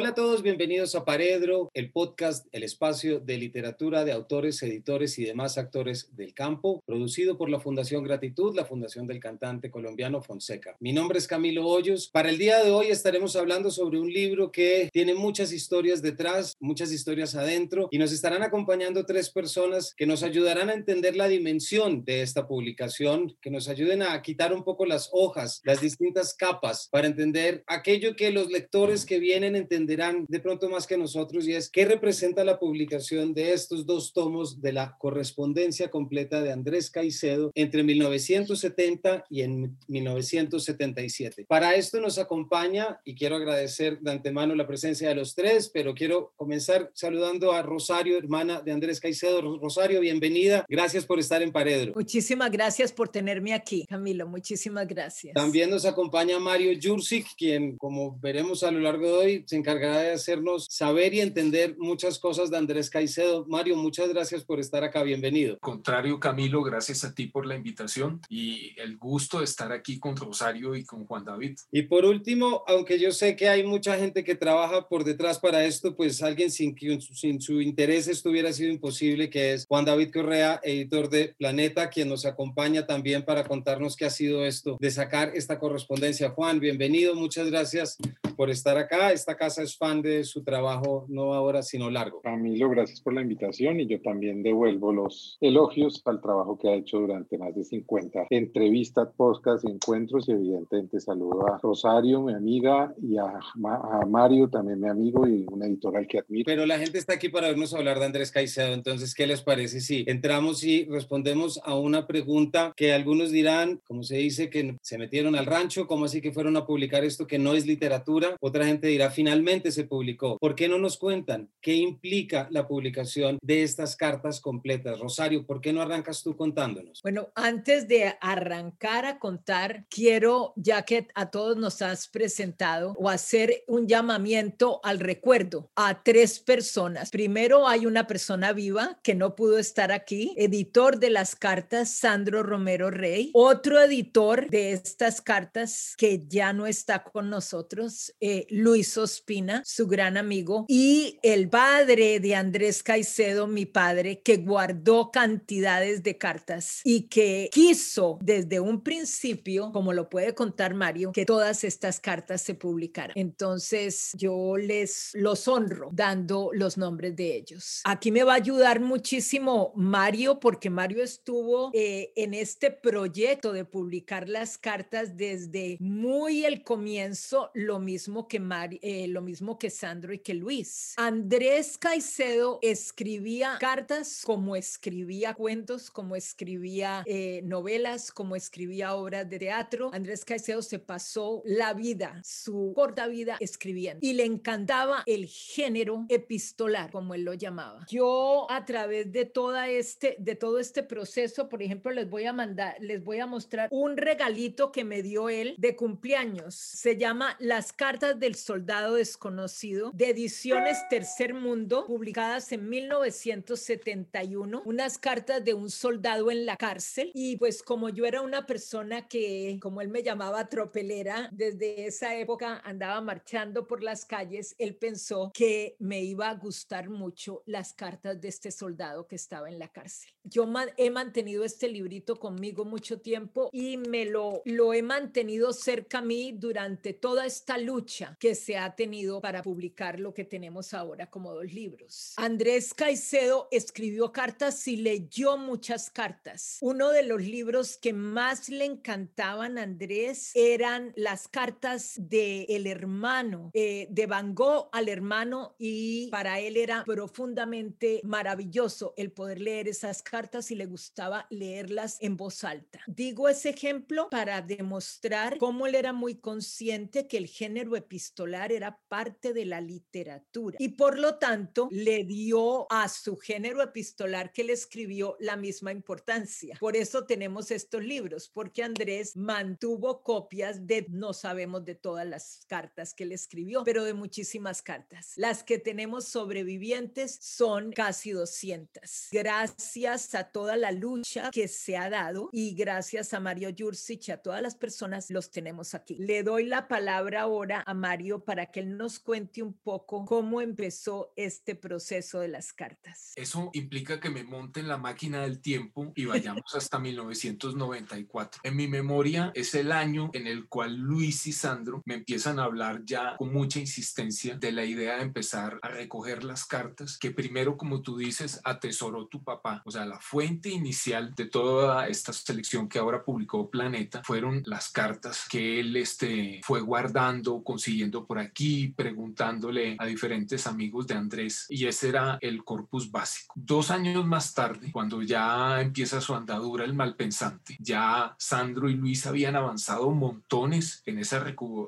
Hola a todos, bienvenidos a Paredro, el podcast, el espacio de literatura de autores, editores y demás actores del campo, producido por la Fundación Gratitud, la Fundación del cantante colombiano Fonseca. Mi nombre es Camilo Hoyos. Para el día de hoy estaremos hablando sobre un libro que tiene muchas historias detrás, muchas historias adentro, y nos estarán acompañando tres personas que nos ayudarán a entender la dimensión de esta publicación, que nos ayuden a quitar un poco las hojas, las distintas capas, para entender aquello que los lectores que vienen entendiendo entenderán de pronto más que nosotros y es qué representa la publicación de estos dos tomos de la correspondencia completa de Andrés Caicedo entre 1970 y en 1977. Para esto nos acompaña y quiero agradecer de antemano la presencia de los tres, pero quiero comenzar saludando a Rosario, hermana de Andrés Caicedo. Rosario, bienvenida. Gracias por estar en Paredro. Muchísimas gracias por tenerme aquí, Camilo. Muchísimas gracias. También nos acompaña Mario Jursic, quien, como veremos a lo largo de hoy, se encarga de hacernos saber y entender muchas cosas de Andrés Caicedo. Mario, muchas gracias por estar acá, bienvenido. Contrario, Camilo, gracias a ti por la invitación y el gusto de estar aquí con Rosario y con Juan David. Y por último, aunque yo sé que hay mucha gente que trabaja por detrás para esto, pues alguien sin, sin su interés esto hubiera sido imposible, que es Juan David Correa, editor de Planeta, quien nos acompaña también para contarnos qué ha sido esto de sacar esta correspondencia. Juan, bienvenido, muchas gracias por estar acá. Esta casa es fan de su trabajo, no ahora, sino largo. Camilo, gracias por la invitación y yo también devuelvo los elogios al trabajo que ha hecho durante más de 50 entrevistas, podcasts, encuentros y evidentemente saludo a Rosario, mi amiga, y a, a Mario, también mi amigo y un editorial que admiro. Pero la gente está aquí para vernos hablar de Andrés Caicedo, entonces, ¿qué les parece si entramos y respondemos a una pregunta que algunos dirán, como se dice, que se metieron al rancho, ¿cómo así que fueron a publicar esto que no es literatura? Otra gente dirá, finalmente, se publicó. ¿Por qué no nos cuentan qué implica la publicación de estas cartas completas? Rosario, ¿por qué no arrancas tú contándonos? Bueno, antes de arrancar a contar, quiero, ya que a todos nos has presentado, o hacer un llamamiento al recuerdo a tres personas. Primero hay una persona viva que no pudo estar aquí, editor de las cartas, Sandro Romero Rey, otro editor de estas cartas que ya no está con nosotros, eh, Luis Ospina su gran amigo, y el padre de Andrés Caicedo, mi padre, que guardó cantidades de cartas y que quiso desde un principio, como lo puede contar Mario, que todas estas cartas se publicaran. Entonces yo les los honro dando los nombres de ellos. Aquí me va a ayudar muchísimo Mario porque Mario estuvo eh, en este proyecto de publicar las cartas desde muy el comienzo, lo mismo que Mario, eh, que Sandro y que Luis. Andrés Caicedo escribía cartas como escribía cuentos, como escribía eh, novelas, como escribía obras de teatro. Andrés Caicedo se pasó la vida, su corta vida escribiendo y le encantaba el género epistolar, como él lo llamaba. Yo a través de toda este de todo este proceso, por ejemplo, les voy a mandar les voy a mostrar un regalito que me dio él de cumpleaños. Se llama Las cartas del soldado de conocido de Ediciones Tercer Mundo, publicadas en 1971, unas cartas de un soldado en la cárcel. Y pues como yo era una persona que, como él me llamaba, tropelera, desde esa época andaba marchando por las calles, él pensó que me iba a gustar mucho las cartas de este soldado que estaba en la cárcel. Yo he mantenido este librito conmigo mucho tiempo y me lo, lo he mantenido cerca a mí durante toda esta lucha que se ha tenido para publicar lo que tenemos ahora como dos libros. Andrés Caicedo escribió cartas y leyó muchas cartas. Uno de los libros que más le encantaban a Andrés eran las cartas de el hermano, eh, de Van Gogh al hermano y para él era profundamente maravilloso el poder leer esas cartas y le gustaba leerlas en voz alta. Digo ese ejemplo para demostrar cómo él era muy consciente que el género epistolar era parte parte de la literatura y por lo tanto le dio a su género epistolar que le escribió la misma importancia. Por eso tenemos estos libros, porque Andrés mantuvo copias de, no sabemos de todas las cartas que le escribió, pero de muchísimas cartas. Las que tenemos sobrevivientes son casi 200. Gracias a toda la lucha que se ha dado y gracias a Mario Jursic a todas las personas los tenemos aquí. Le doy la palabra ahora a Mario para que él nos nos cuente un poco cómo empezó este proceso de las cartas. Eso implica que me monte en la máquina del tiempo y vayamos hasta 1994. En mi memoria es el año en el cual Luis y Sandro me empiezan a hablar ya con mucha insistencia de la idea de empezar a recoger las cartas que primero, como tú dices, atesoró tu papá. O sea, la fuente inicial de toda esta selección que ahora publicó Planeta fueron las cartas que él este, fue guardando, consiguiendo por aquí, preguntándole a diferentes amigos de Andrés. Y ese era el corpus básico. Dos años más tarde, cuando ya empieza su andadura el malpensante, ya Sandro y Luis habían avanzado montones en esa,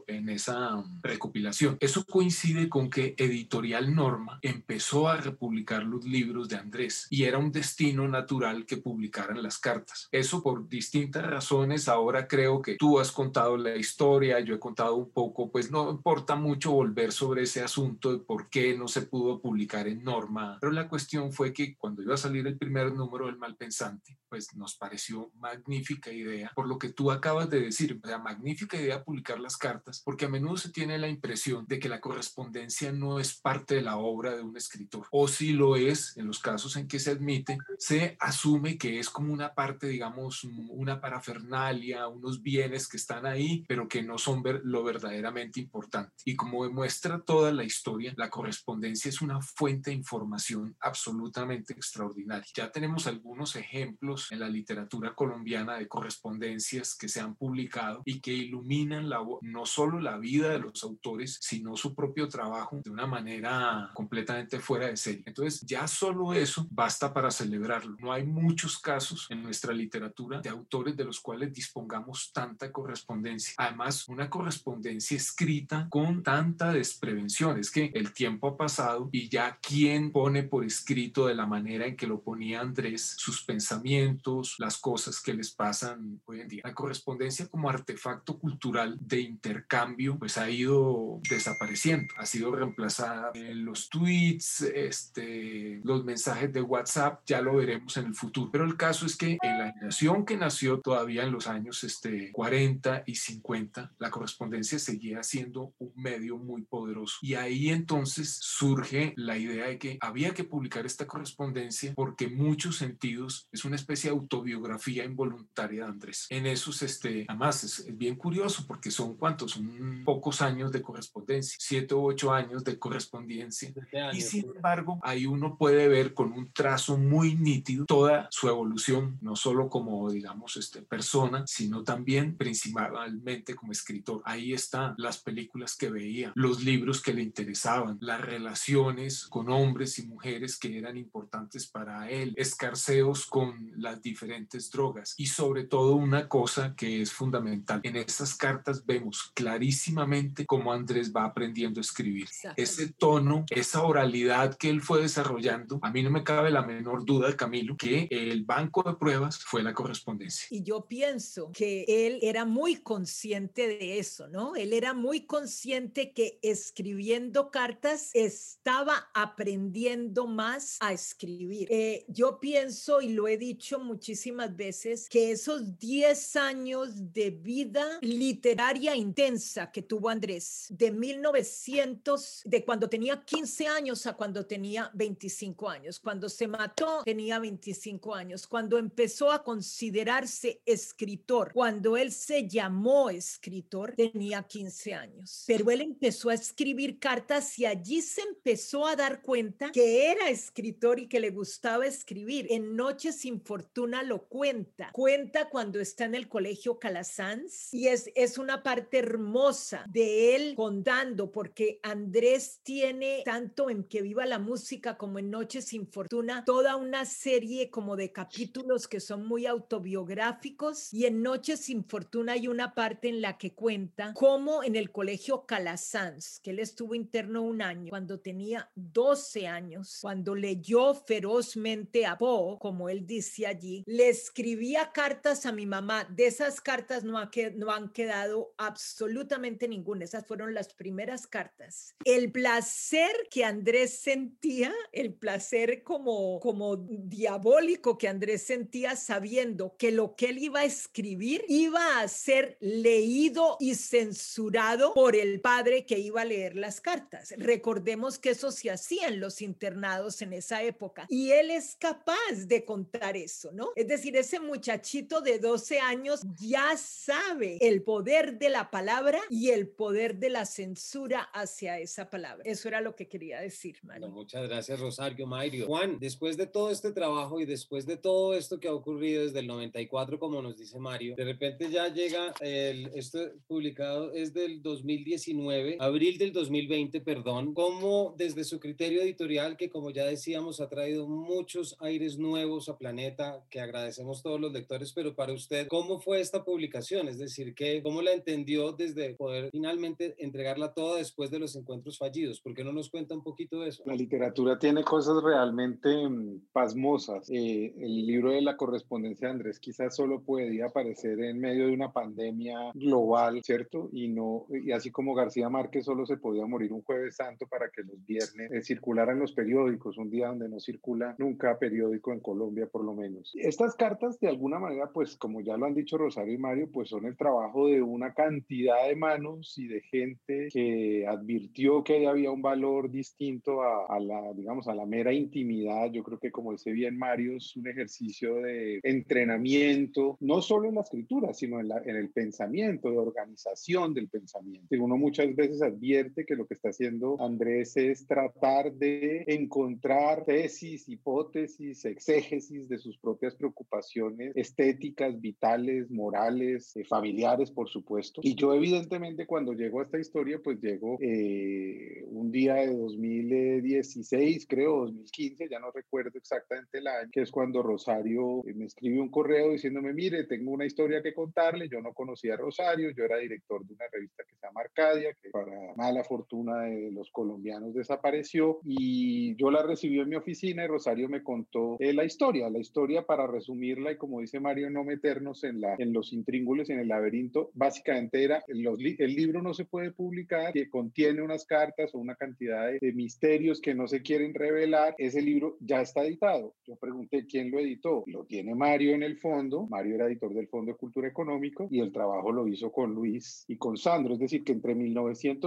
en esa um, recopilación. Eso coincide con que Editorial Norma empezó a republicar los libros de Andrés y era un destino natural que publicaran las cartas. Eso por distintas razones. Ahora creo que tú has contado la historia, yo he contado un poco, pues no importa mucho volver sobre ese asunto de por qué no se pudo publicar en Norma, pero la cuestión fue que cuando iba a salir el primer número del Malpensante, pues nos pareció magnífica idea, por lo que tú acabas de decir, sea, magnífica idea publicar las cartas, porque a menudo se tiene la impresión de que la correspondencia no es parte de la obra de un escritor, o si lo es, en los casos en que se admite, se asume que es como una parte, digamos, una parafernalia, unos bienes que están ahí, pero que no son lo verdaderamente importante. Y como demuestra toda la historia, la correspondencia es una fuente de información absolutamente extraordinaria. Ya tenemos algunos ejemplos en la literatura colombiana de correspondencias que se han publicado y que iluminan la, no solo la vida de los autores, sino su propio trabajo de una manera completamente fuera de serie. Entonces, ya solo eso basta para celebrarlo. No hay muchos casos en nuestra literatura de autores de los cuales dispongamos tanta correspondencia. Además, una correspondencia escrita con tanta desprevención. Es que el tiempo ha pasado y ya quien pone por escrito de la manera en que lo ponía Andrés sus pensamientos, las cosas que les pasan hoy en día. La correspondencia como artefacto cultural de intercambio pues ha ido desapareciendo, ha sido reemplazada en los tweets, este, los mensajes de WhatsApp, ya lo veremos en el futuro. Pero el caso es que en la generación que nació todavía en los años este, 40 y 50, la correspondencia seguía siendo un medio muy poderoso. Y ahí entonces surge la idea de que había que publicar esta correspondencia porque en muchos sentidos es una especie de autobiografía involuntaria de Andrés. En esos, este, además es, bien curioso porque son cuántos, son pocos años de correspondencia, siete u ocho años de correspondencia. y sin embargo, ahí uno puede ver con un trazo muy nítido toda su evolución, no solo como, digamos, este, persona, sino también principalmente como escritor. Ahí están las películas que veía, los libros que le interesaban, las relaciones con hombres y mujeres que eran importantes para él, escarceos con las diferentes drogas y sobre todo una cosa que es fundamental. En estas cartas vemos clarísimamente cómo Andrés va aprendiendo a escribir. Ese tono, esa oralidad que él fue desarrollando, a mí no me cabe la menor duda, Camilo, que el banco de pruebas fue la correspondencia. Y yo pienso que él era muy consciente de eso, ¿no? Él era muy consciente que escribiendo cartas estaba aprendiendo más a escribir. Eh, yo pienso, y lo he dicho muchísimas veces, que esos 10 años de vida literaria intensa que tuvo Andrés, de 1900, de cuando tenía 15 años a cuando tenía 25 años, cuando se mató tenía 25 años, cuando empezó a considerarse escritor, cuando él se llamó escritor, tenía 15 años. Pero él empezó a escribir cartas y allí se empezó a dar cuenta que era escritor y que le gustaba escribir. En Noche sin Fortuna lo cuenta. Cuenta cuando está en el colegio Calasanz y es, es una parte hermosa de él contando porque Andrés tiene tanto en Que Viva la Música como en Noche sin Fortuna toda una serie como de capítulos que son muy autobiográficos y en Noche sin Fortuna hay una parte en la que cuenta cómo en el colegio Calasanz, que él estuvo interno un año, cuando tenía 12 años, cuando leyó ferozmente a Poe, como él dice allí, le escribía cartas a mi mamá. De esas cartas no, ha que, no han quedado absolutamente ninguna. Esas fueron las primeras cartas. El placer que Andrés sentía, el placer como, como diabólico que Andrés sentía sabiendo que lo que él iba a escribir iba a ser leído y censurado por el padre que iba iba a leer las cartas. Recordemos que eso se hacía en los internados en esa época y él es capaz de contar eso, ¿no? Es decir, ese muchachito de 12 años ya sabe el poder de la palabra y el poder de la censura hacia esa palabra. Eso era lo que quería decir, Mario. muchas gracias, Rosario Mario. Juan, después de todo este trabajo y después de todo esto que ha ocurrido desde el 94, como nos dice Mario, de repente ya llega el, esto publicado es del 2019, abril del 2020, perdón, como desde su criterio editorial, que como ya decíamos, ha traído muchos aires nuevos a Planeta, que agradecemos todos los lectores, pero para usted, ¿cómo fue esta publicación? Es decir, que, ¿cómo la entendió desde poder finalmente entregarla toda después de los encuentros fallidos? ¿Por qué no nos cuenta un poquito de eso? La literatura tiene cosas realmente mm, pasmosas. Eh, el libro de la correspondencia de Andrés quizás solo podía aparecer en medio de una pandemia global, ¿cierto? Y no y así como García Márquez solo se podía morir un jueves santo para que los viernes eh, circularan los periódicos, un día donde no circula nunca periódico en Colombia por lo menos. Estas cartas de alguna manera, pues como ya lo han dicho Rosario y Mario, pues son el trabajo de una cantidad de manos y de gente que advirtió que había un valor distinto a, a la, digamos, a la mera intimidad. Yo creo que como dice bien Mario, es un ejercicio de entrenamiento, no solo en la escritura, sino en, la, en el pensamiento, de organización del pensamiento. Y uno muchas veces advierte que lo que está haciendo Andrés es tratar de encontrar tesis, hipótesis, exégesis de sus propias preocupaciones estéticas, vitales, morales, eh, familiares, por supuesto. Y yo evidentemente cuando llego a esta historia, pues llego eh, un día de 2016, creo, 2015, ya no recuerdo exactamente el año, que es cuando Rosario eh, me escribe un correo diciéndome, mire, tengo una historia que contarle, yo no conocía a Rosario, yo era director de una revista que se llama Arcadia, que para mala fortuna de los colombianos desapareció, y yo la recibí en mi oficina y Rosario me contó eh, la historia, la historia para resumirla y como dice Mario, no meternos en, la, en los intríngulos, en el laberinto, básicamente era, el libro no se puede publicar, que contiene unas cartas o una cantidad de, de misterios que no se quieren revelar, ese libro ya está editado. Yo pregunté quién lo editó, lo tiene Mario en el fondo, Mario era editor del Fondo de Cultura Económico y el trabajo lo hizo con Luis y con Sandro, es decir, que entre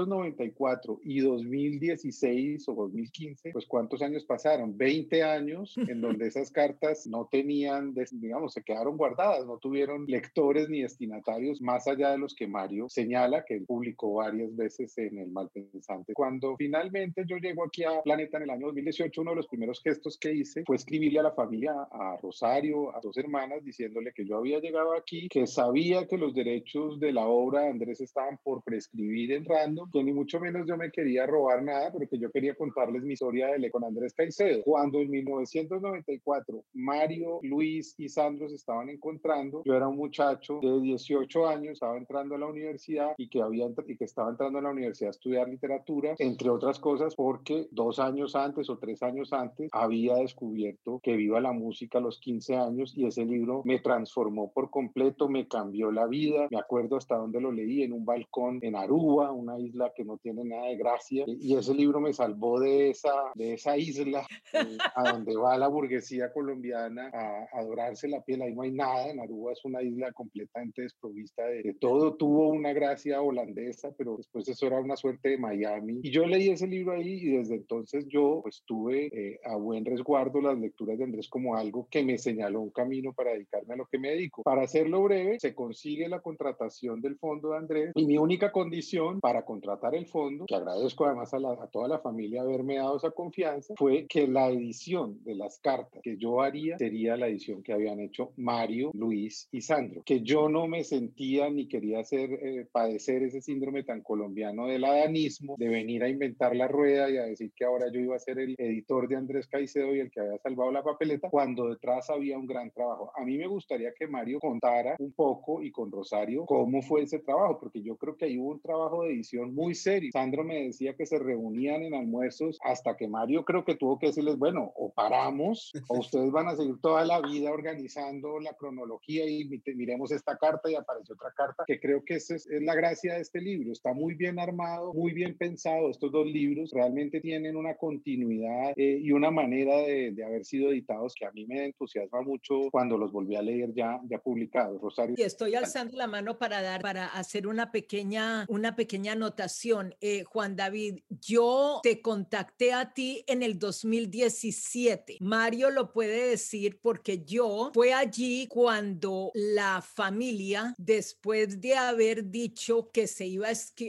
1994 y 2016 o 2015, pues cuántos años pasaron, 20 años en donde esas cartas no tenían, digamos, se quedaron guardadas, no tuvieron lectores ni destinatarios más allá de los que Mario señala, que él publicó varias veces en el Malpensante. Cuando finalmente yo llego aquí a Planeta en el año 2018, uno de los primeros gestos que hice fue escribirle a la familia, a Rosario, a dos hermanas, diciéndole que yo había llegado aquí, que sabía que los derechos de la obra de Andrés estaban por prescribir en Random, que ni mucho menos yo me quería robar nada, pero que yo quería contarles mi historia de con Andrés Caicedo. Cuando en 1994 Mario, Luis y Sandro se estaban encontrando, yo era un muchacho de 18 años, estaba entrando a la universidad y que, había, y que estaba entrando a la universidad a estudiar literatura, entre otras cosas porque dos años antes o tres años antes había descubierto que viva la música a los 15 años y ese libro me transformó por completo, me cambió la vida, me acuerdo hasta dónde lo leí, en un balcón en Aruba, una isla que no tiene nada de gracia, y ese libro me salvó de esa, de esa isla eh, a donde va la burguesía colombiana a, adorarse la piel, ahí no hay nada, en Aruba es una isla completamente desprovista de, de todo, tuvo una gracia holandesa, pero después eso era una suerte de Miami, y yo leí ese libro ahí y desde entonces yo pues tuve eh, a buen resguardo las lecturas de Andrés como algo que me señaló un camino para dedicarme a lo que me dedico. Para hacerlo breve, se consigue la contratación del fondo de Andrés y mi única condición para contratar el fondo, que agradezco además a, la, a toda la familia haberme dado esa confianza, fue que la edición de las cartas que yo haría sería la edición que habían hecho Mario, Luis y Sandro, que yo no me sentía ni quería hacer eh, padecer ese síndrome tan colombiano del adanismo, de venir a inventar la rueda y a decir que ahora yo iba a ser el editor de Andrés Caicedo y el que había salvado la papeleta, cuando detrás había un gran trabajo. A mí me gustaría que Mario contara un poco y con Rosario cómo fue ese trabajo, porque yo creo que ahí hubo un trabajo de edición muy serio. Sandro me decía que se reunían en almuerzos hasta que Mario creo que tuvo que decirles, bueno, o paramos o ustedes van a seguir toda la vida organizando la cronología y miremos esta carta y aparece otra carta, que creo que esa es, es la gracia de este libro. Está muy bien armado, muy bien pensado. Estos dos libros realmente tienen una continuidad eh, y una manera de, de, haber sido editados que a mí me entusiasma mucho cuando los volví a leer ya, ya publicados. Rosario. Y estoy alzando la mano para dar, para hacer una pequeña, una pequeña anotación eh, Juan David. Yo te contacté a ti en el 2017. Mario lo puede decir porque yo fue allí cuando la familia, después de haber dicho que se iba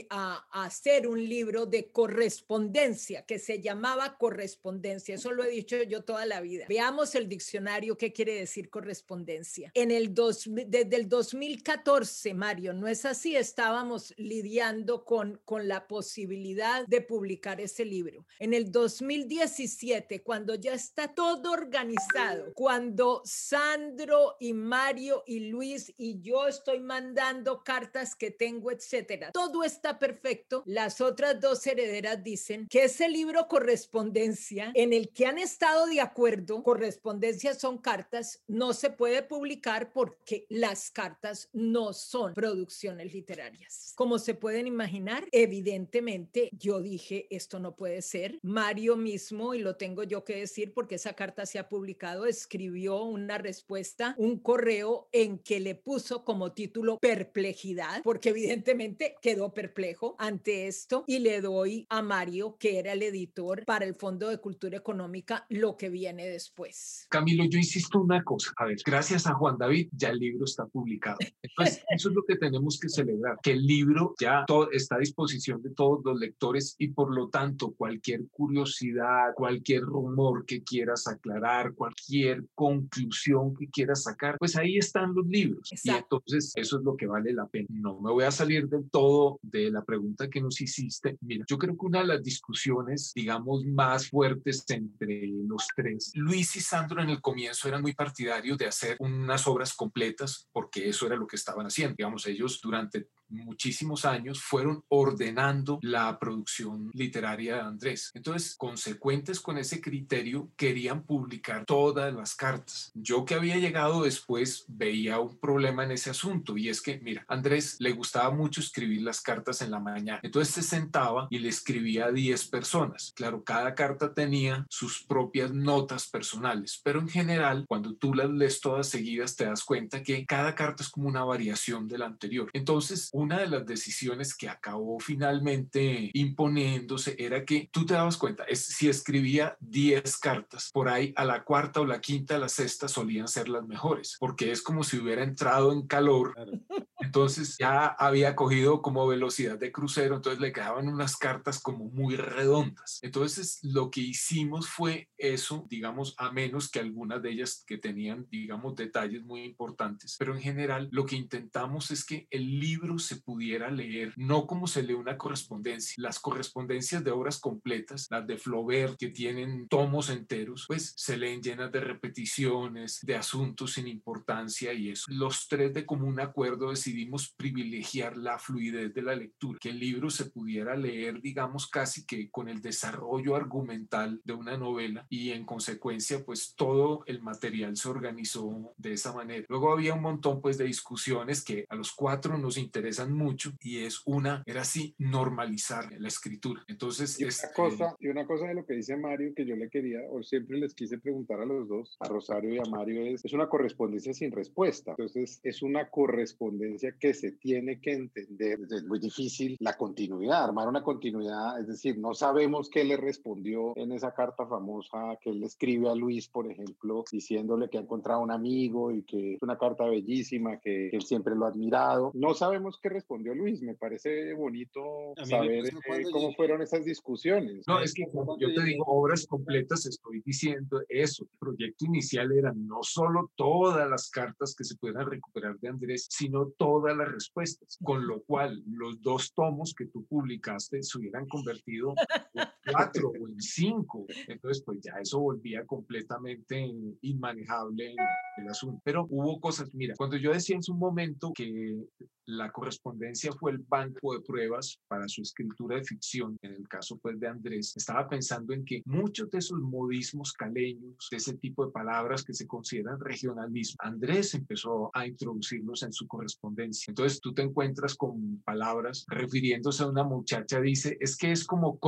a, a hacer un libro de correspondencia, que se llamaba correspondencia, eso lo he dicho yo toda la vida. Veamos el diccionario, ¿qué quiere decir correspondencia? En el dos, desde el 2014, Mario, ¿no es así? Estábamos lidiando con, con la posibilidad de publicar ese libro. En el 2017, cuando ya está todo organizado, cuando Sandro y Mario y Luis y yo estoy mandando cartas que tengo, etcétera, todo está perfecto, las otras dos herederas dicen que ese libro correspondencia en el que han estado de acuerdo, correspondencia son cartas, no se puede publicar porque las cartas no son producciones literarias. Como se pueden imaginar, evidentemente yo dije, esto no puede ser. Mario mismo, y lo tengo yo que decir porque esa carta se ha publicado, escribió una respuesta, un correo en que le puso como título perplejidad, porque evidentemente quedó perplejo ante esto y le doy a Mario, que era el editor para el Fondo de Cultura Económica, lo que viene después. Camilo, yo insisto una cosa. A ver, gracias a Juan David ya el libro está publicado. Entonces, eso es lo que tenemos que celebrar, que el libro ya todo, está a disposición de todos los lectores y por lo tanto cualquier curiosidad, cualquier rumor que quieras aclarar, cualquier conclusión que quieras sacar, pues ahí están los libros. Y entonces eso es lo que vale la pena. No me voy a salir del todo de la pregunta que nos hiciste. Mira, yo creo que una de las discusiones, digamos, más fuertes entre los tres, Luis y Sandro en el comienzo eran muy partidarios de hacer unas obras completas porque eso era lo que estaban haciendo. Digamos, ellos durante muchísimos años fueron ordenando la producción literaria de Andrés. Entonces, consecuentes con ese criterio, querían publicar todas las cartas. Yo que había llegado después veía un problema en ese asunto y es que, mira, Andrés le gustaba mucho escribir las cartas en la mañana. Entonces se sentaba y le escribía a 10 personas. Claro, cada carta tenía sus propias notas personales, pero en general, cuando tú las lees todas seguidas, te das cuenta que cada carta es como una variación de la anterior. Entonces, una de las decisiones que acabó finalmente imponiéndose era que tú te dabas cuenta, es, si escribía 10 cartas, por ahí a la cuarta o la quinta, a la sexta solían ser las mejores, porque es como si hubiera entrado en calor. Entonces ya había cogido como velocidad de crucero, entonces le quedaban unas cartas como muy redondas. Entonces lo que hicimos fue eso, digamos, a menos que algunas de ellas que tenían, digamos, detalles muy importantes, pero en general lo que intentamos es que el libro se pudiera leer, no como se lee una correspondencia. Las correspondencias de obras completas, las de Flaubert, que tienen tomos enteros, pues se leen llenas de repeticiones, de asuntos sin importancia y eso. Los tres de común acuerdo decidimos privilegiar la fluidez de la lectura, que el libro se pudiera leer, digamos, casi que con el desarrollo argumental de una novela y en consecuencia, pues todo el material se organizó de esa manera. Luego había un montón, pues, de discusiones que a los cuatro nos interesan mucho y es una, era normalizar la escritura. Entonces, y una, este, cosa, y una cosa de lo que dice Mario que yo le quería, o siempre les quise preguntar a los dos, a Rosario y a Mario, es, es una correspondencia sin respuesta. Entonces, es una correspondencia que se tiene que entender. Es muy difícil la continuidad, armar una continuidad, es decir, no sabemos qué le respondió en esa carta famosa que él escribe a Luis, por ejemplo, diciéndole que ha encontrado un amigo y que es una carta bellísima, que, que él siempre lo ha admirado. No sabemos qué respondió Luis. Me parece bonito saber eh, cómo fueron esas discusiones. No, es que cuando yo te digo obras completas, estoy diciendo eso. El proyecto inicial era no solo todas las cartas que se puedan recuperar de Andrés, sino todas las respuestas, con lo cual los dos tomos que tú publicaste se hubieran convertido cuatro o en cinco. Entonces, pues ya eso volvía completamente inmanejable el asunto. Pero hubo cosas, mira, cuando yo decía en su momento que la correspondencia fue el banco de pruebas para su escritura de ficción, en el caso pues de Andrés, estaba pensando en que muchos de esos modismos caleños, de ese tipo de palabras que se consideran regionalismo, Andrés empezó a introducirlos en su correspondencia. Entonces tú te encuentras con palabras refiriéndose a una muchacha, dice, es que es como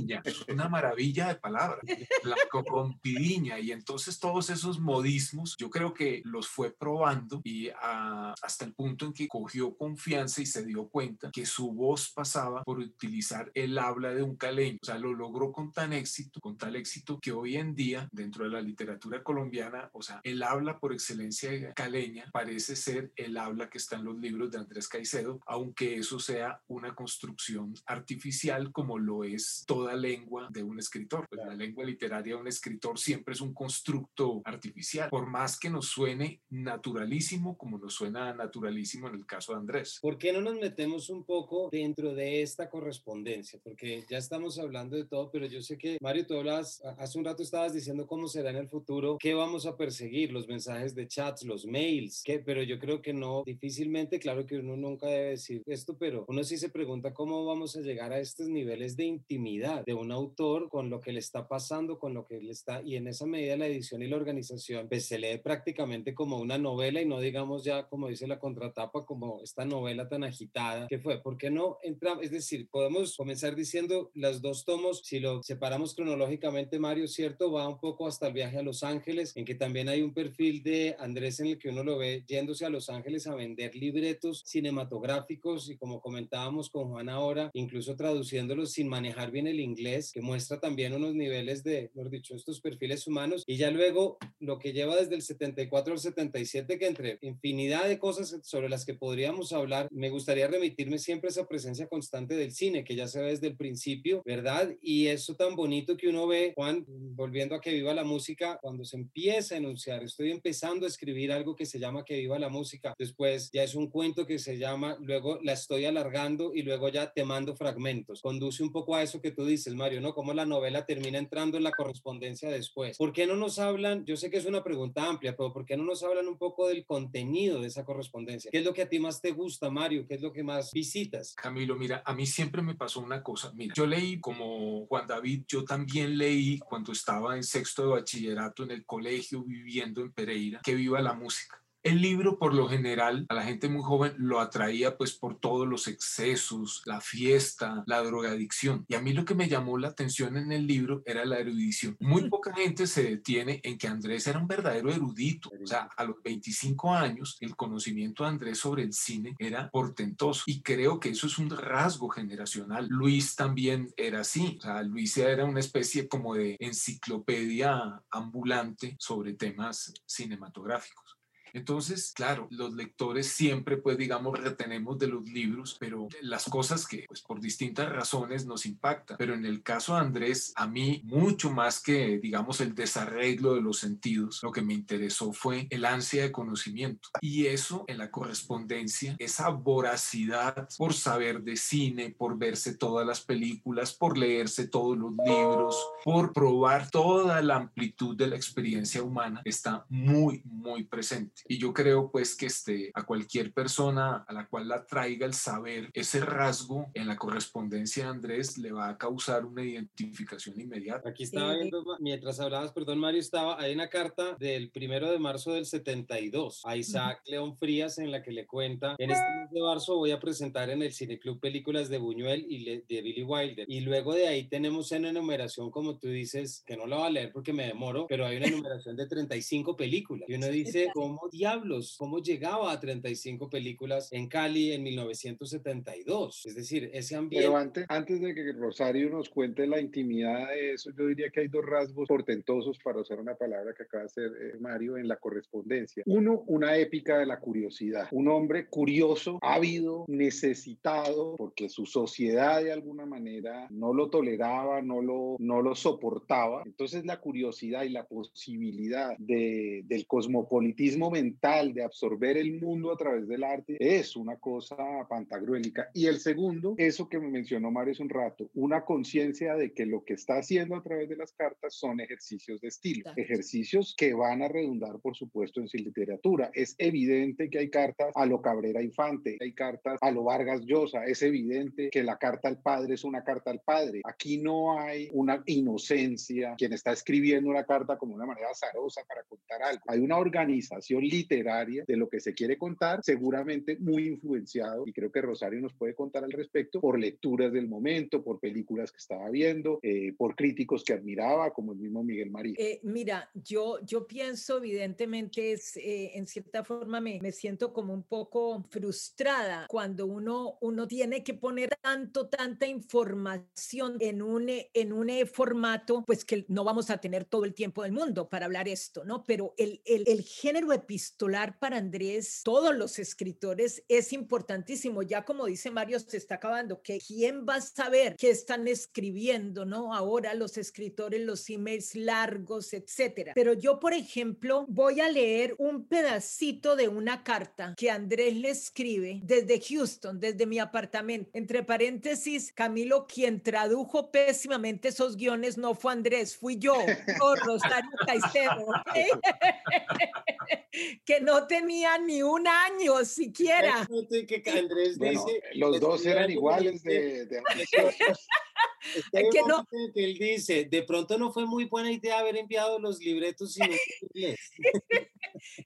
Blancorompidiña, una maravilla de palabras, Blancorompidiña, y entonces todos esos modismos yo creo que los fue probando y ah, hasta el punto en que cogió confianza y se dio cuenta que su voz pasaba por utilizar el habla de un caleño, o sea, lo logró con tan éxito, con tal éxito que hoy en día dentro de la literatura colombiana, o sea, el habla por excelencia caleña parece ser el habla que está en los libros de Andrés Caicedo, aunque eso sea una construcción artificial como lo es toda lengua de un escritor. Pues la lengua literaria de un escritor siempre es un constructo artificial, por más que nos suene naturalísimo como nos suena naturalísimo en el caso de Andrés. ¿Por qué no nos metemos un poco dentro de esta correspondencia? Porque ya estamos hablando de todo, pero yo sé que, Mario, tú hablas, hace un rato estabas diciendo cómo será en el futuro, qué vamos a perseguir, los mensajes de chats, los mails, ¿qué? pero yo creo que no, difícilmente, claro que uno nunca debe decir esto, pero uno sí se pregunta cómo vamos a llegar a estos niveles de intimidad de un autor con lo que le está pasando, con lo que le está, y en esa medida la edición y la organización, pues se lee prácticamente como una novela y no digamos ya, como dice la contratapa, como esta novela tan agitada que fue. ¿Por qué no entramos? Es decir, podemos comenzar diciendo las dos tomos, si lo separamos cronológicamente, Mario, ¿cierto? Va un poco hasta el viaje a Los Ángeles, en que también hay un perfil de Andrés en el que uno lo ve yéndose a Los Ángeles a vender libretos cinematográficos y como comentábamos con Juan ahora, incluso traduciéndolos sin manejar bien el inglés, que muestra también unos niveles de, mejor dicho, estos perfiles humanos. Y ya luego lo que lleva desde el 74 al 77, que entre infinidad de cosas sobre las que podríamos hablar, me gustaría remitirme siempre a esa presencia constante del cine, que ya se ve desde el principio, ¿verdad? Y eso tan bonito que uno ve, Juan, volviendo a que viva la música, cuando se empieza a enunciar, estoy empezando a escribir algo que se llama Que viva la música, después ya es un cuento que se llama, luego la estoy alargando y luego ya te mando fragmentos. Conduce un poco a eso que tú dices, Mario, ¿no? Cómo la novela termina entrando en la correspondencia después. ¿Por qué no nos hablan? Yo sé que es una pregunta amplia, pero ¿por qué no nos hablan un poco del contenido de esa correspondencia? ¿Qué es lo que a ti más te gusta, Mario? ¿Qué es lo que más visitas? Camilo, mira, a mí siempre me pasó una cosa. Mira, yo leí como Juan David, yo también leí cuando estaba en sexto de bachillerato en el colegio viviendo en Pereira, que viva la música. El libro, por lo general, a la gente muy joven lo atraía pues por todos los excesos, la fiesta, la drogadicción. Y a mí lo que me llamó la atención en el libro era la erudición. Muy poca gente se detiene en que Andrés era un verdadero erudito. O sea, a los 25 años, el conocimiento de Andrés sobre el cine era portentoso. Y creo que eso es un rasgo generacional. Luis también era así. O sea, Luis era una especie como de enciclopedia ambulante sobre temas cinematográficos. Entonces, claro, los lectores siempre, pues digamos, retenemos de los libros, pero las cosas que, pues por distintas razones nos impactan. Pero en el caso de Andrés, a mí, mucho más que, digamos, el desarreglo de los sentidos, lo que me interesó fue el ansia de conocimiento. Y eso en la correspondencia, esa voracidad por saber de cine, por verse todas las películas, por leerse todos los libros, por probar toda la amplitud de la experiencia humana, está muy, muy presente. Y yo creo pues que este, a cualquier persona a la cual la traiga el saber, ese rasgo en la correspondencia de Andrés le va a causar una identificación inmediata. Aquí estaba viendo, mientras hablabas, perdón Mario, estaba, hay una carta del primero de marzo del 72 a Isaac León Frías en la que le cuenta, en este mes de marzo voy a presentar en el Cineclub películas de Buñuel y de Billy Wilder. Y luego de ahí tenemos una enumeración, como tú dices, que no la va a leer porque me demoro, pero hay una enumeración de 35 películas. Y uno dice, ¿cómo diablos, cómo llegaba a 35 películas en Cali en 1972. Es decir, ese ambiente. Pero antes, antes de que Rosario nos cuente la intimidad de eso, yo diría que hay dos rasgos portentosos, para usar una palabra que acaba de hacer eh, Mario, en la correspondencia. Uno, una épica de la curiosidad. Un hombre curioso, ávido, necesitado, porque su sociedad de alguna manera no lo toleraba, no lo, no lo soportaba. Entonces la curiosidad y la posibilidad de, del cosmopolitismo mental de absorber el mundo a través del arte es una cosa pantagruélica. Y el segundo, eso que me mencionó Mario hace un rato, una conciencia de que lo que está haciendo a través de las cartas son ejercicios de estilo, ejercicios que van a redundar, por supuesto, en su literatura. Es evidente que hay cartas a lo Cabrera Infante, hay cartas a lo Vargas Llosa, es evidente que la carta al padre es una carta al padre. Aquí no hay una inocencia, quien está escribiendo una carta como una manera azarosa para contar algo. Hay una organización literaria de lo que se quiere contar, seguramente muy influenciado, y creo que Rosario nos puede contar al respecto, por lecturas del momento, por películas que estaba viendo, eh, por críticos que admiraba, como el mismo Miguel María. Eh, mira, yo, yo pienso, evidentemente, es, eh, en cierta forma me, me siento como un poco frustrada cuando uno, uno tiene que poner tanto, tanta información en un, en un formato, pues que no vamos a tener todo el tiempo del mundo para hablar esto, ¿no? Pero el, el, el género epistolar para Andrés, todos los escritores, es importantísimo. Ya como dice Mario, se está acabando, que quién va a saber qué están escribiendo, ¿no? Ahora los escritores, los emails largos, etcétera. Pero yo, por ejemplo, voy a leer un pedacito de una carta que Andrés le escribe desde Houston, desde mi apartamento. Entre paréntesis, Camilo, quien tradujo pésimamente esos guiones no fue Andrés, fui yo, o Rosario Caicedo, que no tenía ni un año siquiera. Que Andrés Bueno, dice, los dos eran iguales de, de que no- él dice, de pronto no fue muy buena idea haber enviado los libretos sin inglés.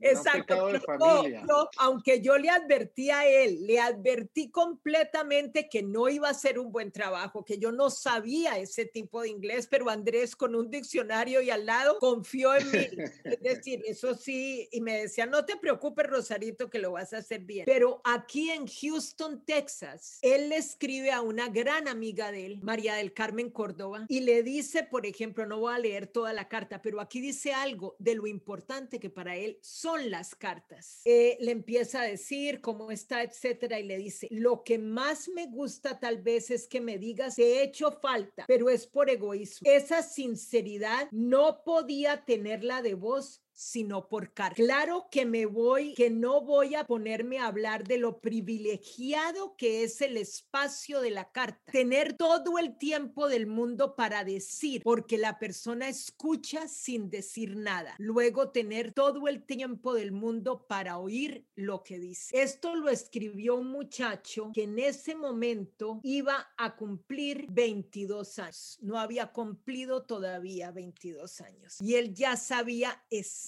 Exacto. de yo, aunque yo le advertí a él, le advertí completamente que no iba a ser un buen trabajo, que yo no sabía ese tipo de inglés, pero Andrés con un diccionario y al lado confió en mí. Es decir, eso sí, y me decía, no te preocupes, Rosarito, que lo vas a hacer bien. Pero aquí en Houston, Texas, él le escribe a una gran amiga de él, María del Carmen Córdoba, y le dice, por ejemplo, no voy a leer toda la carta, pero aquí dice algo de lo importante que para él son las cartas. Eh, le empieza a decir cómo está, etcétera, y le dice, lo que más me gusta tal vez es que me digas, te he hecho falta, pero es por egoísmo. Esa sinceridad no podía tenerla de vos sino por carta. Claro que me voy, que no voy a ponerme a hablar de lo privilegiado que es el espacio de la carta. Tener todo el tiempo del mundo para decir, porque la persona escucha sin decir nada. Luego tener todo el tiempo del mundo para oír lo que dice. Esto lo escribió un muchacho que en ese momento iba a cumplir 22 años. No había cumplido todavía 22 años. Y él ya sabía exactamente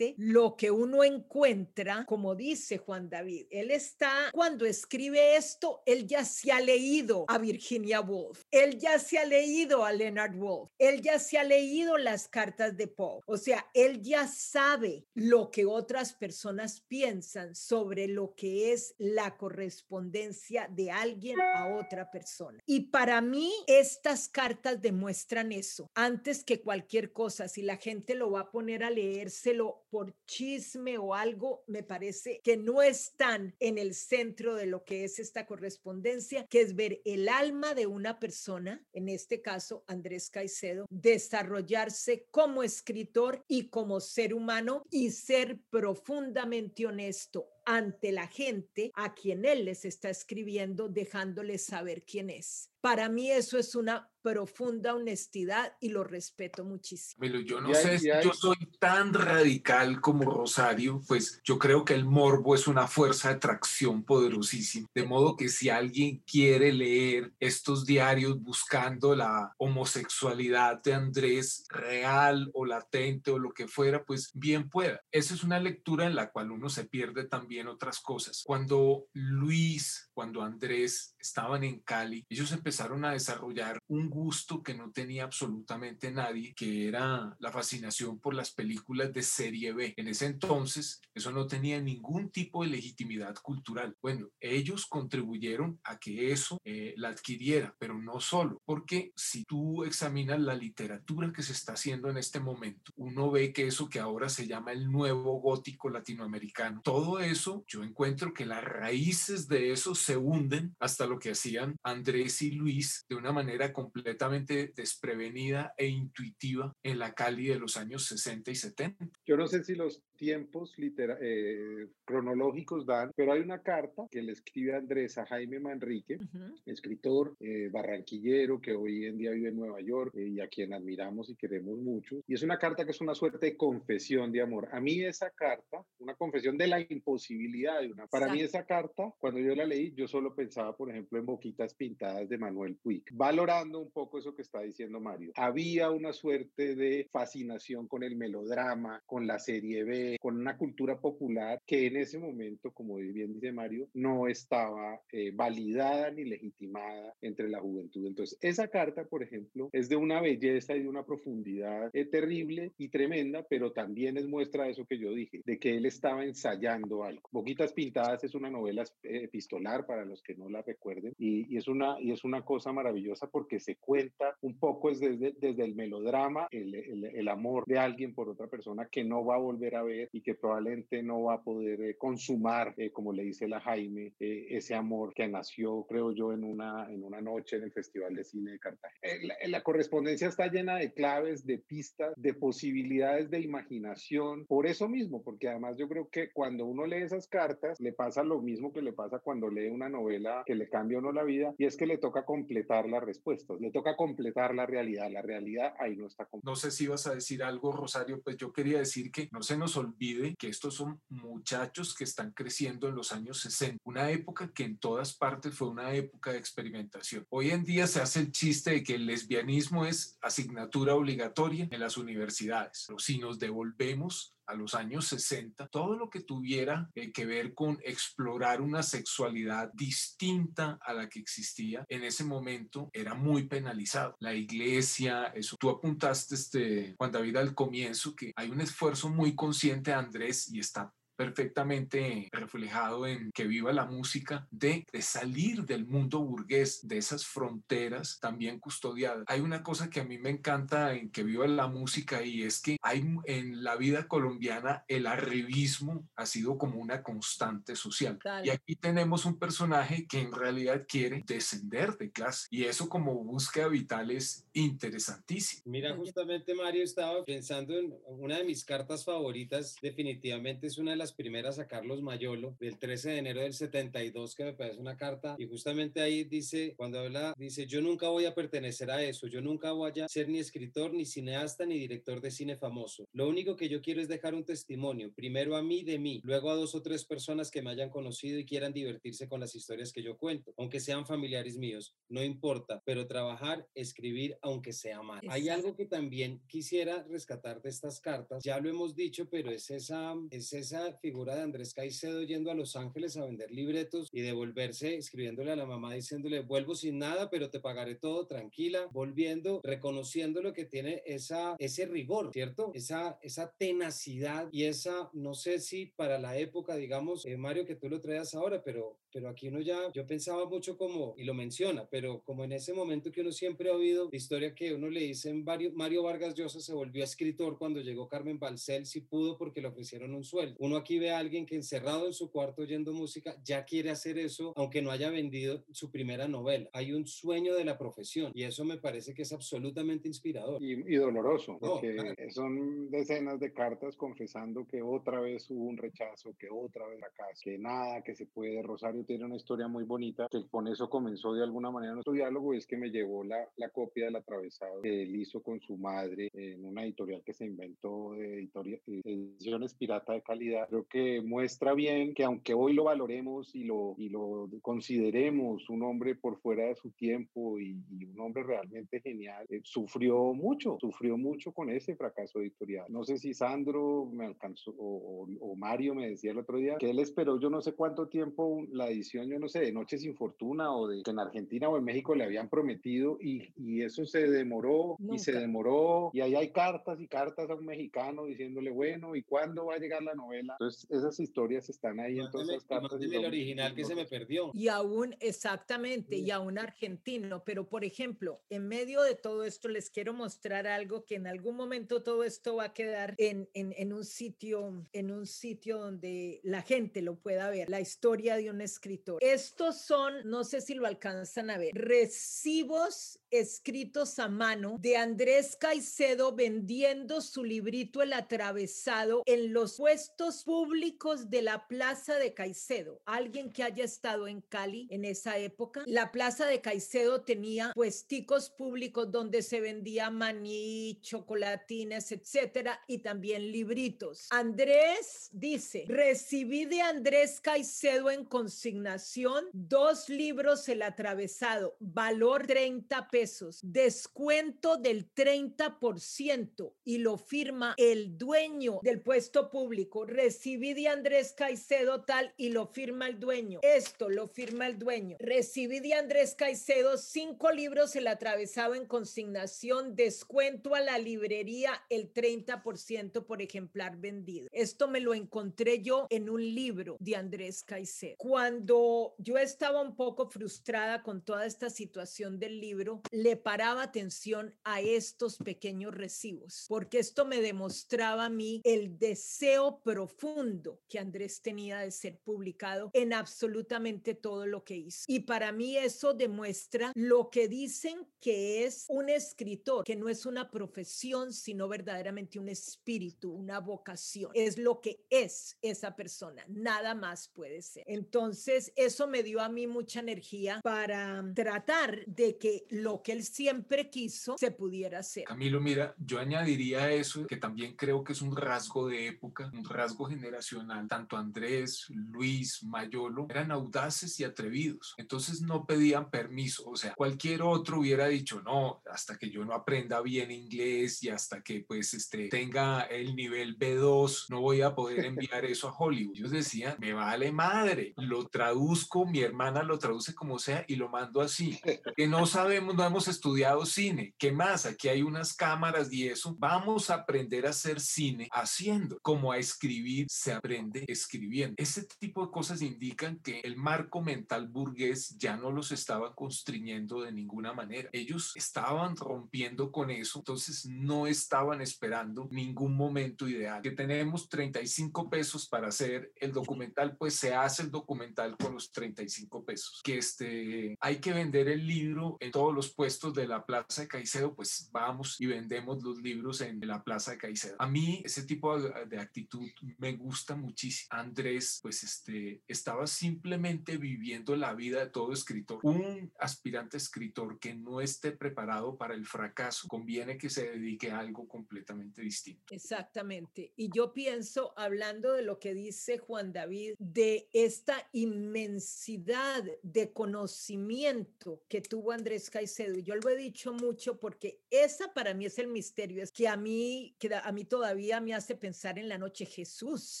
lo que uno encuentra, como dice Juan David. Él está, cuando escribe esto, él ya se ha leído a Virginia Woolf, él ya se ha leído a Leonard Woolf, él ya se ha leído las cartas de Poe. O sea, él ya sabe lo que otras personas piensan sobre lo que es la correspondencia de alguien a otra persona. Y para mí, estas cartas demuestran eso. Antes que cualquier cosa, si la gente lo va a poner a leérselo por chisme o algo, me parece que no están en el centro de lo que es esta correspondencia, que es ver el alma de una persona, en este caso Andrés Caicedo, desarrollarse como escritor y como ser humano y ser profundamente honesto ante la gente a quien él les está escribiendo, dejándoles saber quién es. Para mí eso es una profunda honestidad y lo respeto muchísimo. Pero yo no sé si yo soy tan radical como Rosario, pues yo creo que el morbo es una fuerza de atracción poderosísima. De modo que si alguien quiere leer estos diarios buscando la homosexualidad de Andrés real o latente o lo que fuera, pues bien pueda. Esa es una lectura en la cual uno se pierde también otras cosas. Cuando Luis, cuando Andrés estaban en Cali, ellos empezaron a desarrollar un gusto que no tenía absolutamente nadie, que era la fascinación por las películas de serie B. En ese entonces, eso no tenía ningún tipo de legitimidad cultural. Bueno, ellos contribuyeron a que eso eh, la adquiriera, pero no solo, porque si tú examinas la literatura que se está haciendo en este momento, uno ve que eso que ahora se llama el nuevo gótico latinoamericano, todo eso, yo encuentro que las raíces de eso se hunden hasta lo que hacían Andrés y Luis de una manera completamente desprevenida e intuitiva en la Cali de los años 60 y 70. Yo no sé si los tiempos litera- eh, cronológicos dan, pero hay una carta que le escribe Andrés a Jaime Manrique, Ujú. escritor eh, barranquillero que hoy en día vive en Nueva York eh, y a quien admiramos y queremos mucho. Y es una carta que es una suerte de confesión de amor. A mí esa carta, una confesión de la imposibilidad de una... Para mí Exacto. esa carta, cuando yo la leí, yo solo pensaba, por ejemplo, en Boquitas Pintadas de Manuel Puig, valorando un poco eso que está diciendo Mario. Había una suerte de fascinación con el melodrama, con la serie B, eh, con una cultura popular que en ese momento, como bien dice Mario, no estaba eh, validada ni legitimada entre la juventud. Entonces, esa carta, por ejemplo, es de una belleza y de una profundidad eh, terrible y tremenda, pero también es muestra de eso que yo dije, de que él estaba ensayando algo. Boquitas Pintadas es una novela epistolar para los que no la recuerden y, es, una, y es una cosa maravillosa porque se cuenta un poco desde, desde el melodrama, el, el, amor de alguien por otra persona que no va a volver a ver y que probablemente no va a poder eh, consumar, eh, como le dice la Jaime, eh, ese amor que nació, creo yo, en una, en una noche en el Festival de Cine de Cartagena. La, la correspondencia está llena de claves, de pistas, de posibilidades de imaginación, por eso mismo, porque además yo creo que cuando uno lee esas cartas, le pasa lo mismo que le pasa cuando lee una novela que le cambia o no la vida, y es que le toca completar las respuestas, le toca completar la realidad, la realidad ahí no está. No sé si ibas a decir algo, Rosario, pues yo quería decir que no se nos olvide que estos son muchachos que están creciendo en los años 60, una época que en todas partes fue una época de experimentación. Hoy en día se hace el chiste de que el lesbianismo es asignatura obligatoria en las universidades, pero si nos devolvemos a los años 60, todo lo que tuviera eh, que ver con explorar una sexualidad distinta a la que existía en ese momento era muy penalizado. La iglesia, eso. Tú apuntaste, este, Juan David, al comienzo que hay un esfuerzo muy consciente Andrés y está perfectamente reflejado en que viva la música, de, de, salir del mundo burgués, de esas fronteras también custodiadas. Hay una cosa que a mí me encanta en que viva la música y es que hay en la vida colombiana el arribismo ha sido como una constante social. Y aquí tenemos un personaje que en realidad quiere descender de clase y eso como búsqueda vital es interesantísimo. Mira, justamente Mario estaba pensando en una de mis cartas favoritas, definitivamente es una de las primeras a Carlos Mayolo del 13 de enero del 72, que me parece una carta, y justamente ahí dice, cuando habla, dice, yo nunca voy a pertenecer a eso, yo nunca voy a ser ni escritor, ni cineasta, ni director de cine famoso. Lo único que yo quiero es dejar un testimonio, primero a mí de mí, luego a dos o tres personas que me hayan conocido y quieran divertirse con las historias que yo cuento, aunque sean familiares míos, no importa, pero trabajar, escribir, aunque sea mal. Hay algo que también quisiera rescatar de estas cartas, ya lo hemos dicho, pero es esa, es esa figura de Andrés Caicedo yendo a Los Ángeles a vender libretos y devolverse escribiéndole a la mamá diciéndole, vuelvo sin nada, pero te pagaré todo, tranquila, volviendo, reconociendo lo que tiene esa, ese rigor, ¿cierto? Esa, esa tenacidad y esa, no sé si para la época, digamos, eh, Mario, que tú lo traes ahora, pero, pero aquí uno ya, yo pensaba mucho como, y lo menciona, pero como en ese momento que uno siempre ha oído la historia que uno le dicen, Mario Vargas Llosa se volvió escritor cuando llegó Carmen Balcel, si pudo porque le ofrecieron un sueldo. Uno aquí ve a alguien que encerrado en su cuarto oyendo música ya quiere hacer eso, aunque no haya vendido su primera novela. Hay un sueño de la profesión y eso me parece que es absolutamente inspirador. Y, doloroso, porque son decenas de cartas confesando que otra vez hubo un rechazo, que otra vez fracaso, que nada, que se puede. Rosario tiene una historia muy bonita, que con eso comenzó de alguna manera nuestro diálogo, y es que me llevó la, la copia del atravesado que él hizo con su madre en una editorial que se inventó de editorial, ediciones pirata de calidad creo que muestra bien que aunque hoy lo valoremos y lo, y lo consideremos un hombre por fuera de su tiempo y, un hombre realmente genial, eh, sufrió mucho, sufrió mucho con ese fracaso editorial. No sé si Sandro me alcanzó o, o, Mario me decía el otro día que él esperó yo no sé cuánto tiempo la edición, yo no sé, de Noche sin Fortuna o de que en Argentina o en México le habían prometido y, y eso se demoró y se demoró y ahí hay cartas y cartas a un mexicano diciéndole, bueno, ¿y cuándo va a llegar la novela? Entonces, esas historias están ahí en todas las cartas. el original que se me perdió. Y aún, exactamente, y aún argentino. Pero, por ejemplo, en medio de todo esto, les quiero mostrar algo que en algún momento todo esto va a quedar en, en, en un sitio, en un sitio donde la gente lo pueda ver, la historia de un escritor. Estos son, no sé si lo alcanzan a ver, recibos escritos a mano de Andrés Caicedo vendiendo su librito El Atravesado en los puestos públicos de la Plaza de Caicedo. Alguien que haya estado en Cali en esa época, la Plaza de Caicedo tenía puesticos públicos donde se vendía maní, chocolatines, etcétera, y también libritos. Andrés dice: Recibí de Andrés Caicedo en consignación dos libros el atravesado, valor 30 pesos, descuento del 30% y lo firma el dueño del puesto público. Recibí de Andrés Caicedo tal y lo firma el dueño. Esto lo firma el dueño. Recibí de Andrés Caicedo cinco libros el atravesado en consignación, descuento a la librería el 30% por ejemplar vendido. Esto me lo encontré yo en un libro de Andrés Caicedo. Cuando yo estaba un poco frustrada con toda esta situación del libro, le paraba atención a estos pequeños recibos, porque esto me demostraba a mí el deseo profundo que Andrés tenía de ser publicado en absolutamente todo lo que hizo. Y para mí eso demuestra lo que dicen que es un escritor, que no es una profesión, sino verdaderamente un espíritu, una vocación. Es lo que es esa persona, nada más puede ser. Entonces, eso me dio a mí mucha energía para tratar de que lo que él siempre quiso se pudiera hacer. Camilo, mira, yo añadiría eso, que también creo que es un rasgo de época, un rasgo generacional. Tanto Andrés, Luis, Mayolo eran audaces y atrevidos. Entonces no pedían permiso. O sea, cualquier otro hubiera dicho, no, hasta que yo no aprenda bien inglés y hasta que pues este, tenga el nivel B2, no voy a poder enviar eso a Hollywood. Ellos decían, me vale madre, lo traduzco, mi hermana lo traduce como sea y lo mando así. Que no sabemos, no hemos estudiado cine. ¿Qué más? Aquí hay unas cámaras y eso. Vamos a aprender a hacer cine haciendo, como a escribir se aprende escribiendo. Ese tipo de cosas indican que el marco mental burgués ya no los estaba constriñendo de ninguna manera. Ellos estaban rompiendo con eso, entonces no estaban esperando ningún momento ideal. Que tenemos 35 pesos para hacer el documental, pues se hace el documental con los 35 pesos. Que este, hay que vender el libro en todos los puestos de la Plaza de Caicedo, pues vamos y vendemos los libros en la Plaza de Caicedo. A mí ese tipo de actitud me gusta muchísimo. Andrés, pues este, estaba simplemente viviendo la vida de todo escritor. Un aspirante escritor que no esté preparado para el fracaso, conviene que se dedique a algo completamente distinto. Exactamente. Y yo pienso, hablando de lo que dice Juan David, de esta inmensidad de conocimiento que tuvo Andrés Caicedo, yo lo he dicho mucho porque esa para mí es el misterio, es que a mí, que a mí todavía me hace pensar en la noche Jesús,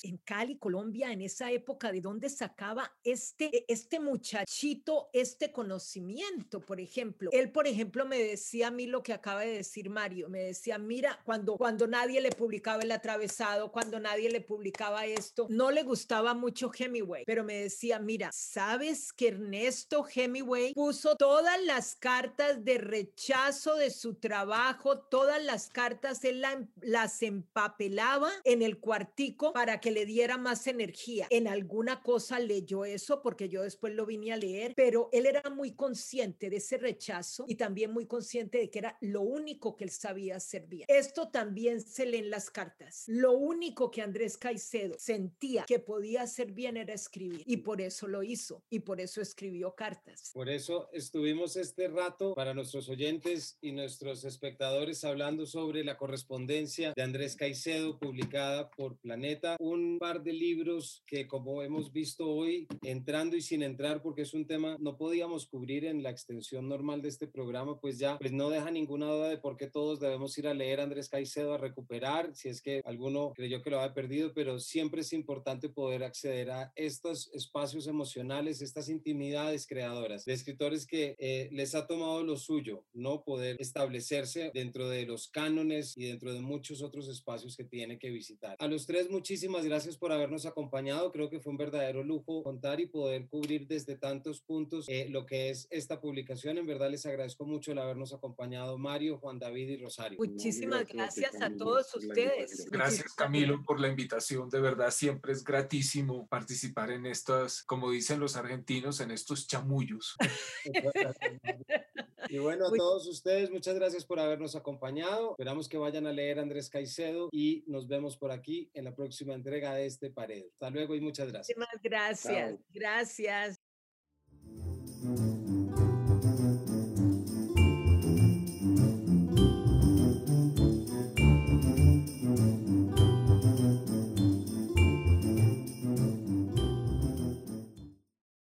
en Cali, Colombia, en esa época, de dónde sacaba este, este muchachito este conocimiento, por ejemplo. Él, por ejemplo, me decía a mí lo que acaba de decir Mario, me decía, mira, cuando, cuando nadie le publicaba el atravesado, cuando nadie le publicaba esto, no le gustaba mucho Hemingway, pero me decía, mira, ¿sabes que Ernesto Hemingway puso todas las cartas de rechazo de su trabajo, todas las cartas, él las empapelaba en el cuartico para que le diera más energía. En alguna cosa leyó eso porque yo después lo vine a leer, pero él era muy consciente de ese rechazo y también muy consciente de que era lo único que él sabía hacer bien. Esto también se lee en las cartas. Lo único que Andrés Caicedo sentía que podía hacer bien era escribir y por eso lo hizo y por eso escribió cartas. Por eso estuvimos este rato para nuestros oyentes y nuestros espectadores hablando sobre la correspondencia de Andrés Caicedo publicada por Planeta, un par de libros que como hemos visto hoy, entrando y sin entrar porque es un tema no podíamos cubrir en la extensión normal de este programa, pues ya pues no deja ninguna duda de por qué todos debemos ir a leer a Andrés Caicedo a recuperar, si es que alguno creyó que lo había perdido, pero siempre es importante poder acceder a estos espacios emocionales, estas intimidades creadoras de escritores que eh, les ha tomado lo suyo, no poder establecerse dentro de los cánones y dentro de muchos otros espacios que tiene que visitar. A los tres, muchísimas gracias por habernos acompañado. Creo que fue un verdadero lujo contar y poder cubrir desde tantos puntos eh, lo que es esta publicación. En verdad les agradezco mucho el habernos acompañado Mario, Juan David y Rosario. Muchísimas gracias, a todos ustedes. Gracias Camilo por la invitación. De verdad siempre es gratísimo participar en estas, como dicen los argentinos, en estos chamullos. y bueno, a todos ustedes, muchas gracias por habernos acompañado. Esperamos que vayan a leer Andrés Caicedo y nos vemos por aquí en la próxima entrega de este Pared. Hasta luego y muchas gracias. Muchas gracias. Gracias.